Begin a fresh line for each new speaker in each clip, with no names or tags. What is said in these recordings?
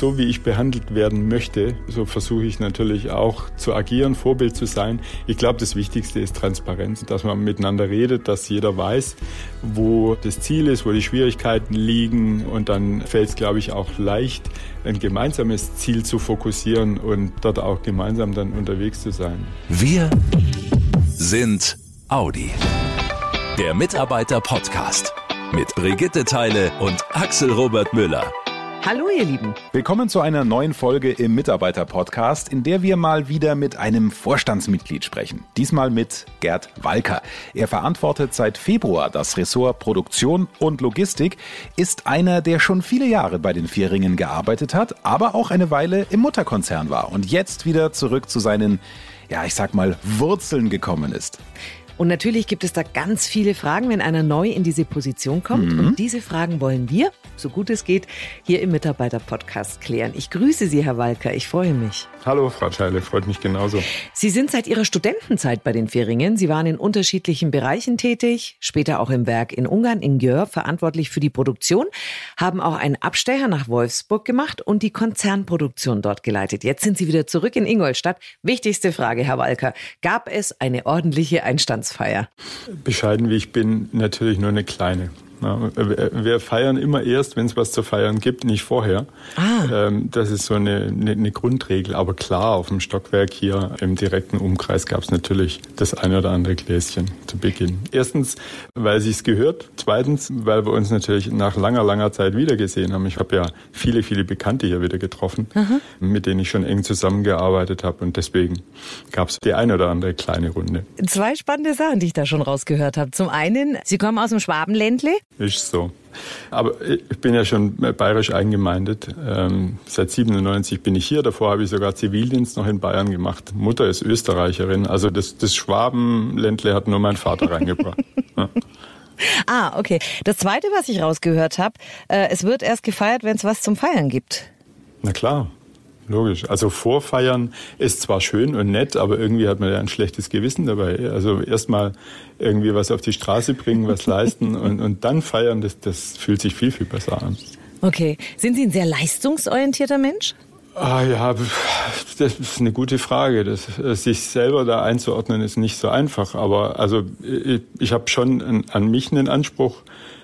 so wie ich behandelt werden möchte, so versuche ich natürlich auch zu agieren, Vorbild zu sein. Ich glaube, das Wichtigste ist Transparenz, dass man miteinander redet, dass jeder weiß, wo das Ziel ist, wo die Schwierigkeiten liegen und dann fällt es, glaube ich, auch leicht, ein gemeinsames Ziel zu fokussieren und dort auch gemeinsam dann unterwegs zu sein.
Wir sind Audi. Der Mitarbeiter-Podcast mit Brigitte Teile und Axel Robert Müller.
Hallo ihr Lieben.
Willkommen zu einer neuen Folge im Mitarbeiter-Podcast, in der wir mal wieder mit einem Vorstandsmitglied sprechen. Diesmal mit Gerd Walker. Er verantwortet seit Februar das Ressort Produktion und Logistik, ist einer, der schon viele Jahre bei den Vierringen gearbeitet hat, aber auch eine Weile im Mutterkonzern war und jetzt wieder zurück zu seinen, ja, ich sag mal, Wurzeln gekommen ist.
Und natürlich gibt es da ganz viele Fragen, wenn einer neu in diese Position kommt. Mhm. Und diese Fragen wollen wir, so gut es geht, hier im Mitarbeiter-Podcast klären. Ich grüße Sie, Herr Walker. Ich freue mich.
Hallo, Frau Scheile, freut mich genauso.
Sie sind seit Ihrer Studentenzeit bei den Fähringen. Sie waren in unterschiedlichen Bereichen tätig, später auch im Werk in Ungarn, in Gjör, verantwortlich für die Produktion, haben auch einen Abstecher nach Wolfsburg gemacht und die Konzernproduktion dort geleitet. Jetzt sind Sie wieder zurück in Ingolstadt. Wichtigste Frage, Herr Walker. Gab es eine ordentliche Einstandsfeier?
Bescheiden wie ich bin, natürlich nur eine kleine. Wir feiern immer erst, wenn es was zu feiern gibt, nicht vorher. Ah. Ähm, das ist so eine, eine, eine, Grundregel. Aber klar, auf dem Stockwerk hier im direkten Umkreis gab es natürlich das eine oder andere Gläschen zu Beginn. Erstens, weil sie es gehört. Zweitens, weil wir uns natürlich nach langer, langer Zeit wiedergesehen haben. Ich habe ja viele, viele Bekannte hier wieder getroffen, Aha. mit denen ich schon eng zusammengearbeitet habe. Und deswegen gab es die eine oder andere kleine Runde.
Zwei spannende Sachen, die ich da schon rausgehört habe. Zum einen, Sie kommen aus dem Schwabenländle.
Ist so. Aber ich bin ja schon bayerisch eingemeindet. Ähm, seit 97 bin ich hier. Davor habe ich sogar Zivildienst noch in Bayern gemacht. Mutter ist Österreicherin. Also das, das Schwabenländle hat nur mein Vater reingebracht.
ja. Ah, okay. Das Zweite, was ich rausgehört habe, äh, es wird erst gefeiert, wenn es was zum Feiern gibt.
Na klar. Logisch. Also Vorfeiern ist zwar schön und nett, aber irgendwie hat man ja ein schlechtes Gewissen dabei. Also erstmal irgendwie was auf die Straße bringen, was leisten und, und dann feiern, das, das fühlt sich viel, viel besser an.
Okay. Sind Sie ein sehr leistungsorientierter Mensch?
Ah ja, das ist eine gute Frage. Das, sich selber da einzuordnen ist nicht so einfach. Aber also ich, ich habe schon an, an mich einen Anspruch,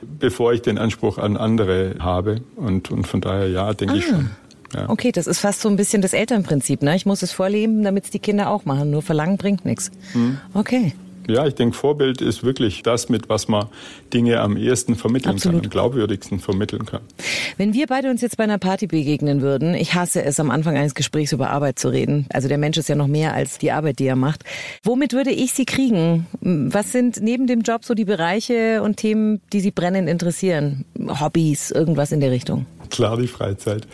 bevor ich den Anspruch an andere habe. Und, und von daher ja, denke ah. ich schon.
Ja. Okay, das ist fast so ein bisschen das Elternprinzip. Ne? Ich muss es vorleben, damit es die Kinder auch machen. Nur verlangen bringt nichts. Hm. Okay.
Ja, ich denke, Vorbild ist wirklich das, mit was man Dinge am ehesten vermitteln Absolut. kann, am glaubwürdigsten vermitteln kann.
Wenn wir beide uns jetzt bei einer Party begegnen würden, ich hasse es, am Anfang eines Gesprächs über Arbeit zu reden. Also der Mensch ist ja noch mehr als die Arbeit, die er macht. Womit würde ich Sie kriegen? Was sind neben dem Job so die Bereiche und Themen, die Sie brennend interessieren? Hobbys, irgendwas in der Richtung?
Klar die Freizeit.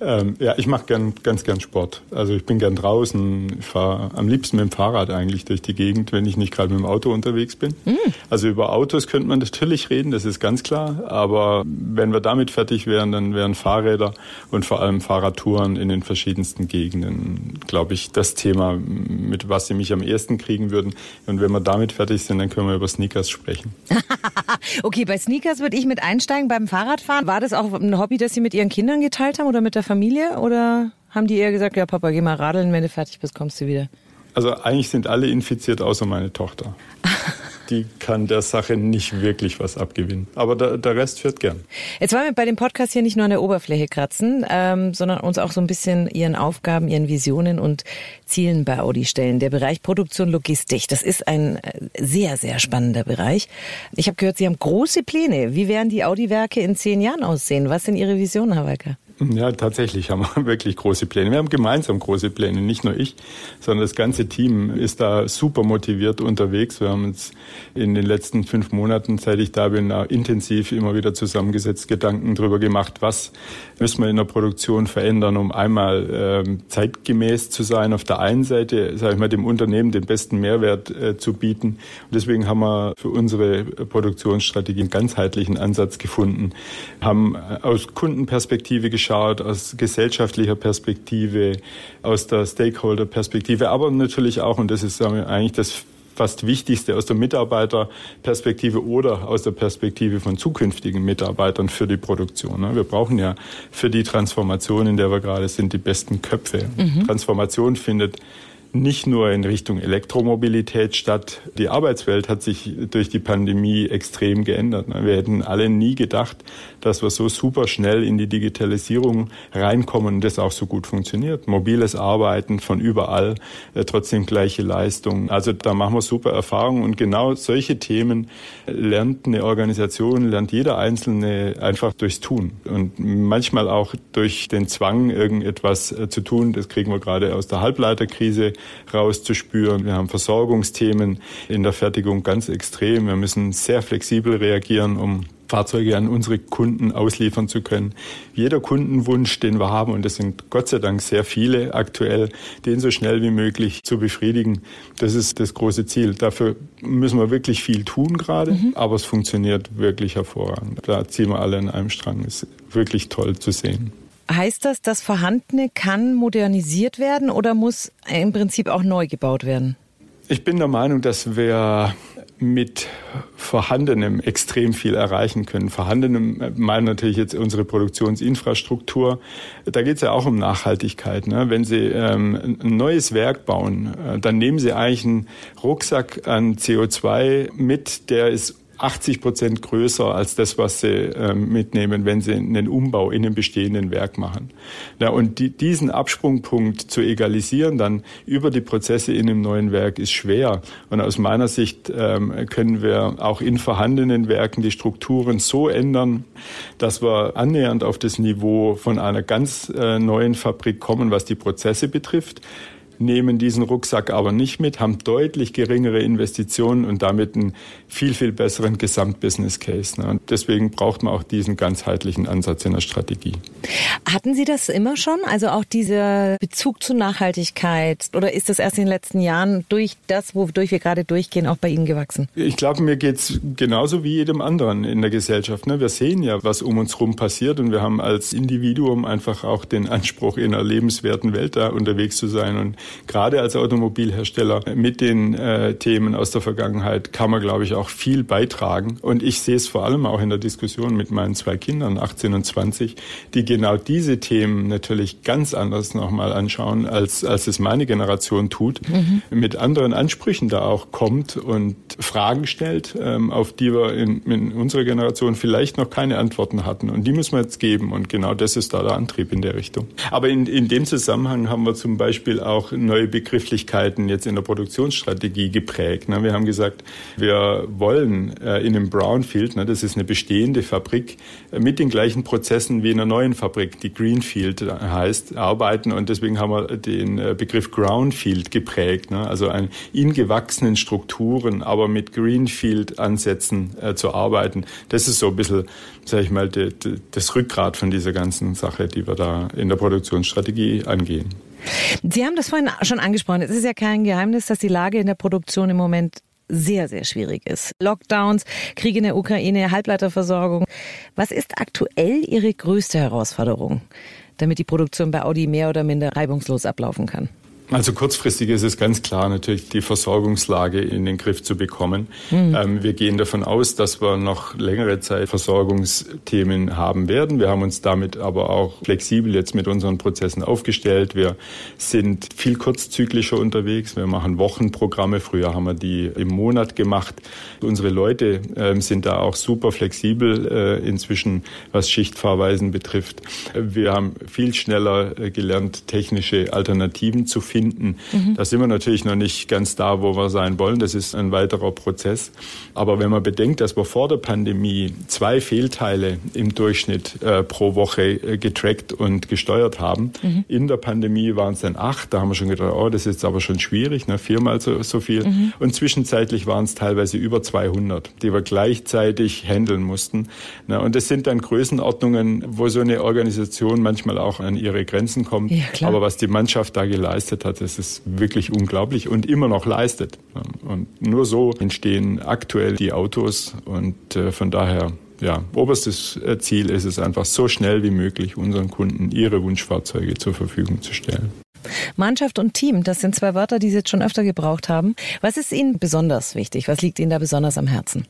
Ähm, ja, ich mache gern, ganz gern Sport. Also ich bin gern draußen. Ich fahre am liebsten mit dem Fahrrad eigentlich durch die Gegend, wenn ich nicht gerade mit dem Auto unterwegs bin. Mhm. Also über Autos könnte man natürlich reden, das ist ganz klar. Aber wenn wir damit fertig wären, dann wären Fahrräder und vor allem Fahrradtouren in den verschiedensten Gegenden, glaube ich, das Thema, mit was sie mich am ersten kriegen würden. Und wenn wir damit fertig sind, dann können wir über Sneakers sprechen.
okay, bei Sneakers würde ich mit einsteigen beim Fahrradfahren. War das auch ein Hobby, das Sie mit Ihren Kindern geteilt haben oder mit der Familie? Oder haben die eher gesagt, ja Papa, geh mal radeln, wenn du fertig bist, kommst du wieder?
Also eigentlich sind alle infiziert, außer meine Tochter. die kann der Sache nicht wirklich was abgewinnen. Aber der, der Rest fährt gern.
Jetzt wollen wir bei dem Podcast hier nicht nur an der Oberfläche kratzen, ähm, sondern uns auch so ein bisschen Ihren Aufgaben, Ihren Visionen und Zielen bei Audi stellen. Der Bereich Produktion Logistik, das ist ein äh, sehr, sehr spannender Bereich. Ich habe gehört, Sie haben große Pläne. Wie werden die Audi-Werke in zehn Jahren aussehen? Was sind Ihre Visionen, Herr Walker?
Ja, tatsächlich haben wir wirklich große Pläne. Wir haben gemeinsam große Pläne, nicht nur ich, sondern das ganze Team ist da super motiviert unterwegs. Wir haben uns in den letzten fünf Monaten, seit ich da bin, intensiv immer wieder zusammengesetzt, Gedanken darüber gemacht, was müssen wir in der Produktion verändern, um einmal äh, zeitgemäß zu sein, auf der einen Seite, sage ich mal, dem Unternehmen den besten Mehrwert äh, zu bieten. Und deswegen haben wir für unsere Produktionsstrategie einen ganzheitlichen Ansatz gefunden, haben äh, aus Kundenperspektive geschaut, geschaut, aus gesellschaftlicher Perspektive, aus der Stakeholder-Perspektive, aber natürlich auch, und das ist eigentlich das fast Wichtigste aus der Mitarbeiterperspektive oder aus der Perspektive von zukünftigen Mitarbeitern für die Produktion. Ne? Wir brauchen ja für die Transformation, in der wir gerade sind, die besten Köpfe. Mhm. Transformation findet nicht nur in Richtung Elektromobilität statt. Die Arbeitswelt hat sich durch die Pandemie extrem geändert. Wir hätten alle nie gedacht, dass wir so super schnell in die Digitalisierung reinkommen und das auch so gut funktioniert. Mobiles Arbeiten von überall, äh, trotzdem gleiche Leistung. Also da machen wir super Erfahrungen und genau solche Themen lernt eine Organisation, lernt jeder Einzelne einfach durchs Tun und manchmal auch durch den Zwang, irgendetwas äh, zu tun. Das kriegen wir gerade aus der Halbleiterkrise rauszuspüren. Wir haben Versorgungsthemen in der Fertigung ganz extrem. Wir müssen sehr flexibel reagieren, um Fahrzeuge an unsere Kunden ausliefern zu können. Jeder Kundenwunsch, den wir haben, und das sind Gott sei Dank sehr viele aktuell, den so schnell wie möglich zu befriedigen, das ist das große Ziel. Dafür müssen wir wirklich viel tun gerade, mhm. aber es funktioniert wirklich hervorragend. Da ziehen wir alle an einem Strang. Ist wirklich toll zu sehen.
Heißt das, das Vorhandene kann modernisiert werden oder muss im Prinzip auch neu gebaut werden?
Ich bin der Meinung, dass wir mit Vorhandenem extrem viel erreichen können. Vorhandenem meinen natürlich jetzt unsere Produktionsinfrastruktur. Da geht es ja auch um Nachhaltigkeit. Ne? Wenn Sie ähm, ein neues Werk bauen, äh, dann nehmen Sie eigentlich einen Rucksack an CO2 mit, der ist 80 Prozent größer als das, was sie äh, mitnehmen, wenn sie einen Umbau in einem bestehenden Werk machen. Ja, und die, diesen Absprungpunkt zu egalisieren dann über die Prozesse in einem neuen Werk ist schwer. Und aus meiner Sicht ähm, können wir auch in vorhandenen Werken die Strukturen so ändern, dass wir annähernd auf das Niveau von einer ganz äh, neuen Fabrik kommen, was die Prozesse betrifft nehmen diesen Rucksack aber nicht mit, haben deutlich geringere Investitionen und damit einen viel, viel besseren Gesamtbusiness Case. Ne? Und deswegen braucht man auch diesen ganzheitlichen Ansatz in der Strategie.
Hatten Sie das immer schon? Also auch dieser Bezug zur Nachhaltigkeit? Oder ist das erst in den letzten Jahren durch das, wodurch wir gerade durchgehen, auch bei Ihnen gewachsen?
Ich glaube, mir geht's genauso wie jedem anderen in der Gesellschaft. Ne? Wir sehen ja, was um uns herum passiert und wir haben als Individuum einfach auch den Anspruch, in einer lebenswerten Welt da unterwegs zu sein. Und gerade als Automobilhersteller mit den äh, Themen aus der Vergangenheit kann man, glaube ich, auch viel beitragen. Und ich sehe es vor allem auch in der Diskussion mit meinen zwei Kindern, 18 und 20, die genau diese Themen natürlich ganz anders nochmal anschauen, als, als es meine Generation tut, mhm. mit anderen Ansprüchen da auch kommt und Fragen stellt, ähm, auf die wir in, in unserer Generation vielleicht noch keine Antworten hatten. Und die müssen wir jetzt geben. Und genau das ist da der Antrieb in der Richtung. Aber in, in dem Zusammenhang haben wir zum Beispiel auch neue Begrifflichkeiten jetzt in der Produktionsstrategie geprägt. Ne? Wir haben gesagt, wir wollen äh, in einem Brownfield, ne, das ist eine bestehende Fabrik, äh, mit den gleichen Prozessen wie in einer neuen Fabrik, die Greenfield äh, heißt, arbeiten. Und deswegen haben wir den Begriff Groundfield geprägt. Ne? Also in gewachsenen Strukturen, aber mit Greenfield-Ansätzen zu arbeiten. Das ist so ein bisschen, sage ich mal, das Rückgrat von dieser ganzen Sache, die wir da in der Produktionsstrategie angehen.
Sie haben das vorhin schon angesprochen. Es ist ja kein Geheimnis, dass die Lage in der Produktion im Moment sehr, sehr schwierig ist. Lockdowns, Krieg in der Ukraine, Halbleiterversorgung. Was ist aktuell Ihre größte Herausforderung, damit die Produktion bei Audi mehr oder minder reibungslos ablaufen kann?
Also kurzfristig ist es ganz klar natürlich die Versorgungslage in den Griff zu bekommen. Mhm. Ähm, wir gehen davon aus, dass wir noch längere Zeit Versorgungsthemen haben werden. Wir haben uns damit aber auch flexibel jetzt mit unseren Prozessen aufgestellt. Wir sind viel kurzzyklischer unterwegs. Wir machen Wochenprogramme. Früher haben wir die im Monat gemacht. Unsere Leute äh, sind da auch super flexibel äh, inzwischen, was Schichtfahrweisen betrifft. Wir haben viel schneller äh, gelernt, technische Alternativen zu finden finden. Mhm. Da sind wir natürlich noch nicht ganz da, wo wir sein wollen. Das ist ein weiterer Prozess. Aber wenn man bedenkt, dass wir vor der Pandemie zwei Fehlteile im Durchschnitt äh, pro Woche äh, getrackt und gesteuert haben, mhm. in der Pandemie waren es dann acht. Da haben wir schon gedacht, oh, das ist jetzt aber schon schwierig, ne? viermal so, so viel. Mhm. Und zwischenzeitlich waren es teilweise über 200, die wir gleichzeitig handeln mussten. Ne? Und das sind dann Größenordnungen, wo so eine Organisation manchmal auch an ihre Grenzen kommt. Ja, aber was die Mannschaft da geleistet hat, das ist wirklich unglaublich und immer noch leistet. Und nur so entstehen aktuell die Autos und äh, von daher ja, oberstes äh, Ziel ist es einfach so schnell wie möglich unseren Kunden ihre Wunschfahrzeuge zur Verfügung zu stellen.
Mannschaft und Team, das sind zwei Wörter, die Sie jetzt schon öfter gebraucht haben. Was ist Ihnen besonders wichtig? Was liegt Ihnen da besonders am Herzen?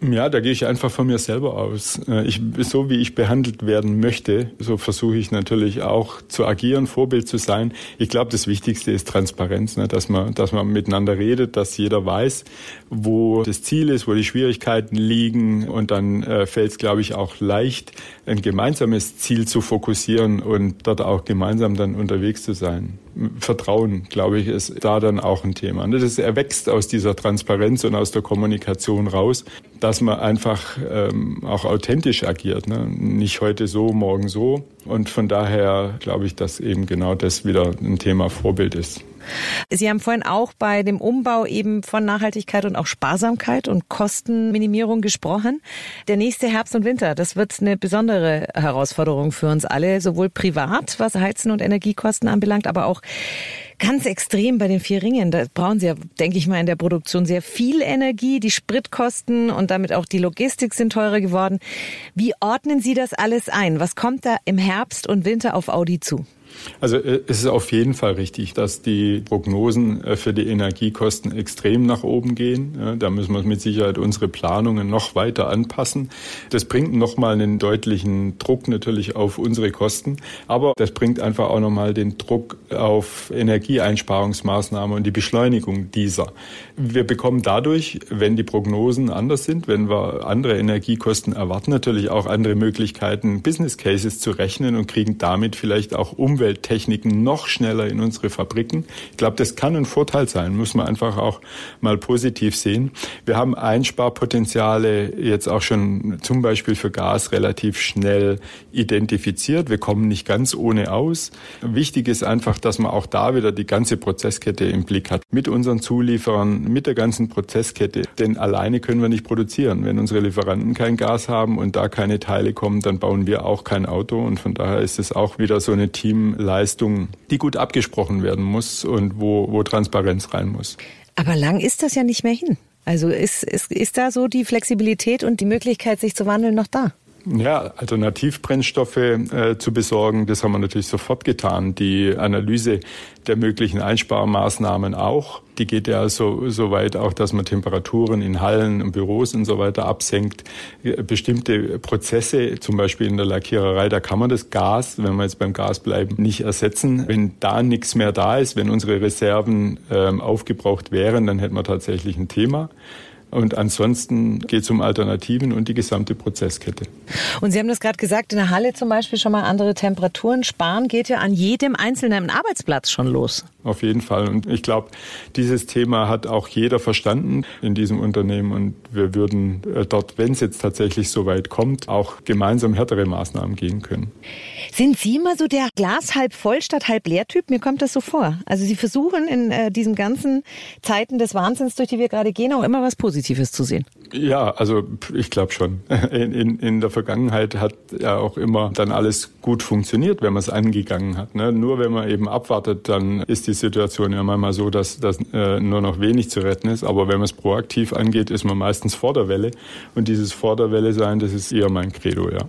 Ja, da gehe ich einfach von mir selber aus. Äh, ich, so wie ich behandelt werden möchte, so versuche ich natürlich auch zu agieren, Vorbild zu sein. Ich glaube, das Wichtigste ist Transparenz, ne? dass man, dass man miteinander redet, dass jeder weiß, wo das Ziel ist, wo die Schwierigkeiten liegen und dann äh, fällt es, glaube ich, auch leicht, ein gemeinsames Ziel zu fokussieren und dort auch gemeinsam dann unterwegs zu sein. Vertrauen, glaube ich, ist da dann auch ein Thema. Das erwächst aus dieser Transparenz und aus der Kommunikation raus, dass man einfach ähm, auch authentisch agiert. Ne? Nicht heute so, morgen so. Und von daher glaube ich, dass eben genau das wieder ein Thema Vorbild ist.
Sie haben vorhin auch bei dem Umbau eben von Nachhaltigkeit und auch Sparsamkeit und Kostenminimierung gesprochen. Der nächste Herbst und Winter, das wird eine besondere Herausforderung für uns alle, sowohl privat, was Heizen und Energiekosten anbelangt, aber auch ganz extrem bei den vier Ringen. Da brauchen Sie ja, denke ich mal, in der Produktion sehr viel Energie. Die Spritkosten und damit auch die Logistik sind teurer geworden. Wie ordnen Sie das alles ein? Was kommt da im Herbst und Winter auf Audi zu?
Also äh, es ist auf jeden Fall richtig, dass die Prognosen äh, für die Energiekosten extrem nach oben gehen. Da müssen wir mit Sicherheit unsere Planungen noch weiter anpassen. Das bringt nochmal einen deutlichen Druck natürlich auf unsere Kosten, aber das bringt einfach auch nochmal den Druck auf Energieeinsparungsmaßnahmen und die Beschleunigung dieser. Wir bekommen dadurch, wenn die Prognosen anders sind, wenn wir andere Energiekosten erwarten, natürlich auch andere Möglichkeiten, Business Cases zu rechnen und kriegen damit vielleicht auch Umwelt Umwelttechniken noch schneller in unsere Fabriken. Ich glaube, das kann ein Vorteil sein, muss man einfach auch mal positiv sehen. Wir haben Einsparpotenziale jetzt auch schon zum Beispiel für Gas relativ schnell identifiziert. Wir kommen nicht ganz ohne aus. Wichtig ist einfach, dass man auch da wieder die ganze Prozesskette im Blick hat. Mit unseren Zulieferern, mit der ganzen Prozesskette. Denn alleine können wir nicht produzieren. Wenn unsere Lieferanten kein Gas haben und da keine Teile kommen, dann bauen wir auch kein Auto. Und von daher ist es auch wieder so eine Team Leistung, die gut abgesprochen werden muss und wo, wo Transparenz rein muss.
Aber lang ist das ja nicht mehr hin. Also ist, ist, ist da so die Flexibilität und die Möglichkeit, sich zu wandeln, noch da?
Ja, Alternativbrennstoffe äh, zu besorgen, das haben wir natürlich sofort getan. Die Analyse der möglichen Einsparmaßnahmen auch. Die geht ja so, so weit auch, dass man Temperaturen in Hallen und Büros und so weiter absenkt. Bestimmte Prozesse, zum Beispiel in der Lackiererei, da kann man das Gas, wenn wir jetzt beim Gas bleiben, nicht ersetzen. Wenn da nichts mehr da ist, wenn unsere Reserven ähm, aufgebraucht wären, dann hätten wir tatsächlich ein Thema. Und ansonsten geht es um Alternativen und die gesamte Prozesskette.
Und Sie haben das gerade gesagt, in der Halle zum Beispiel schon mal andere Temperaturen. Sparen geht ja an jedem einzelnen Arbeitsplatz schon los.
Auf jeden Fall. Und ich glaube, dieses Thema hat auch jeder verstanden in diesem Unternehmen. Und wir würden äh, dort, wenn es jetzt tatsächlich so weit kommt, auch gemeinsam härtere Maßnahmen gehen können.
Sind Sie immer so der Glas halb voll statt halb leer Typ? Mir kommt das so vor. Also Sie versuchen in äh, diesen ganzen Zeiten des Wahnsinns, durch die wir gerade gehen, auch immer was Positives zu sehen.
Ja, also ich glaube schon. In, in, in der Vergangenheit hat ja auch immer dann alles gut funktioniert, wenn man es angegangen hat. Ne? Nur wenn man eben abwartet, dann ist die Situation ja manchmal so, dass, dass äh, nur noch wenig zu retten ist. Aber wenn man es proaktiv angeht, ist man meistens vor der Welle. Und dieses vor der Welle sein, das ist eher mein Credo, ja.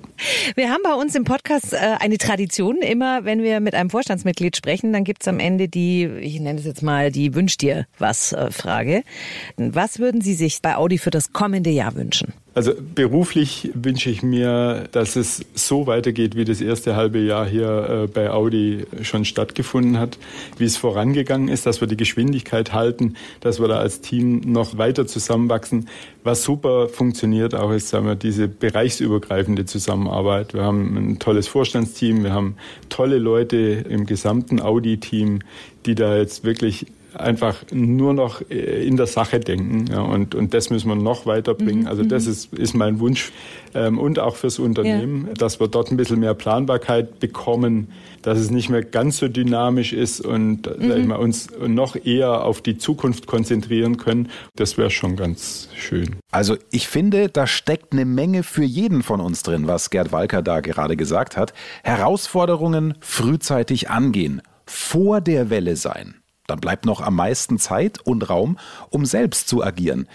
Wir haben bei uns im Podcast äh, eine Tradition. Immer wenn wir mit einem Vorstandsmitglied sprechen, dann gibt es am Ende die, ich nenne es jetzt mal die Wünsch dir was äh, Frage. Was würden Sie sich bei Audi für das kommende Jahr wünschen?
Also beruflich wünsche ich mir, dass es so weitergeht, wie das erste halbe Jahr hier äh, bei Audi schon stattgefunden hat, wie es vorangegangen ist, dass wir die Geschwindigkeit halten, dass wir da als Team noch weiter zusammenwachsen. Was super funktioniert auch ist, sagen wir, diese bereichsübergreifende Zusammenarbeit. Wir haben ein tolles Vorstandsteam, wir haben tolle Leute im gesamten Audi-Team, die da jetzt wirklich einfach nur noch äh, in der Sache denken. Ja, und, und das müssen wir noch weiterbringen. Mhm. Also das mhm. ist, ist mein Wunsch. Ähm, und auch fürs Unternehmen, ja. dass wir dort ein bisschen mehr Planbarkeit bekommen, dass es nicht mehr ganz so dynamisch ist und mhm. sag ich mal, uns noch eher auf die Zukunft konzentrieren können. Das wäre schon ganz schön.
Also ich finde, da steckt eine Menge für jeden von uns drin, was Gerd Walker da gerade gesagt hat. Herausforderungen frühzeitig angehen, vor der Welle sein. Dann bleibt noch am meisten Zeit und Raum, um selbst zu agieren.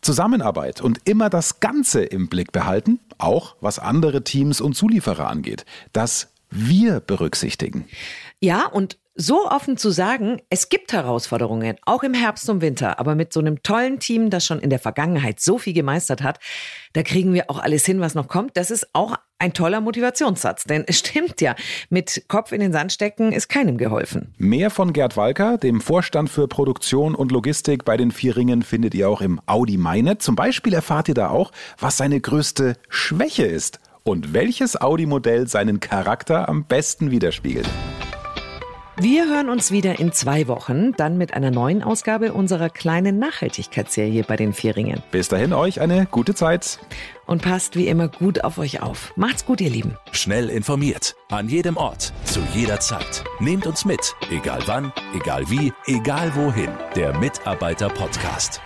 Zusammenarbeit und immer das Ganze im Blick behalten, auch was andere Teams und Zulieferer angeht. Das wir berücksichtigen.
Ja, und so offen zu sagen, es gibt Herausforderungen, auch im Herbst und Winter, aber mit so einem tollen Team, das schon in der Vergangenheit so viel gemeistert hat, da kriegen wir auch alles hin, was noch kommt. Das ist auch ein toller Motivationssatz, denn es stimmt ja, mit Kopf in den Sand stecken ist keinem geholfen.
Mehr von Gerd Walker, dem Vorstand für Produktion und Logistik bei den Vierringen, findet ihr auch im Audi Meine. Zum Beispiel erfahrt ihr da auch, was seine größte Schwäche ist und welches Audi-Modell seinen Charakter am besten widerspiegelt.
Wir hören uns wieder in zwei Wochen, dann mit einer neuen Ausgabe unserer kleinen Nachhaltigkeitsserie bei den Vierringen.
Bis dahin euch eine gute Zeit.
Und passt wie immer gut auf euch auf. Macht's gut, ihr Lieben.
Schnell informiert, an jedem Ort, zu jeder Zeit. Nehmt uns mit, egal wann, egal wie, egal wohin. Der Mitarbeiter-Podcast.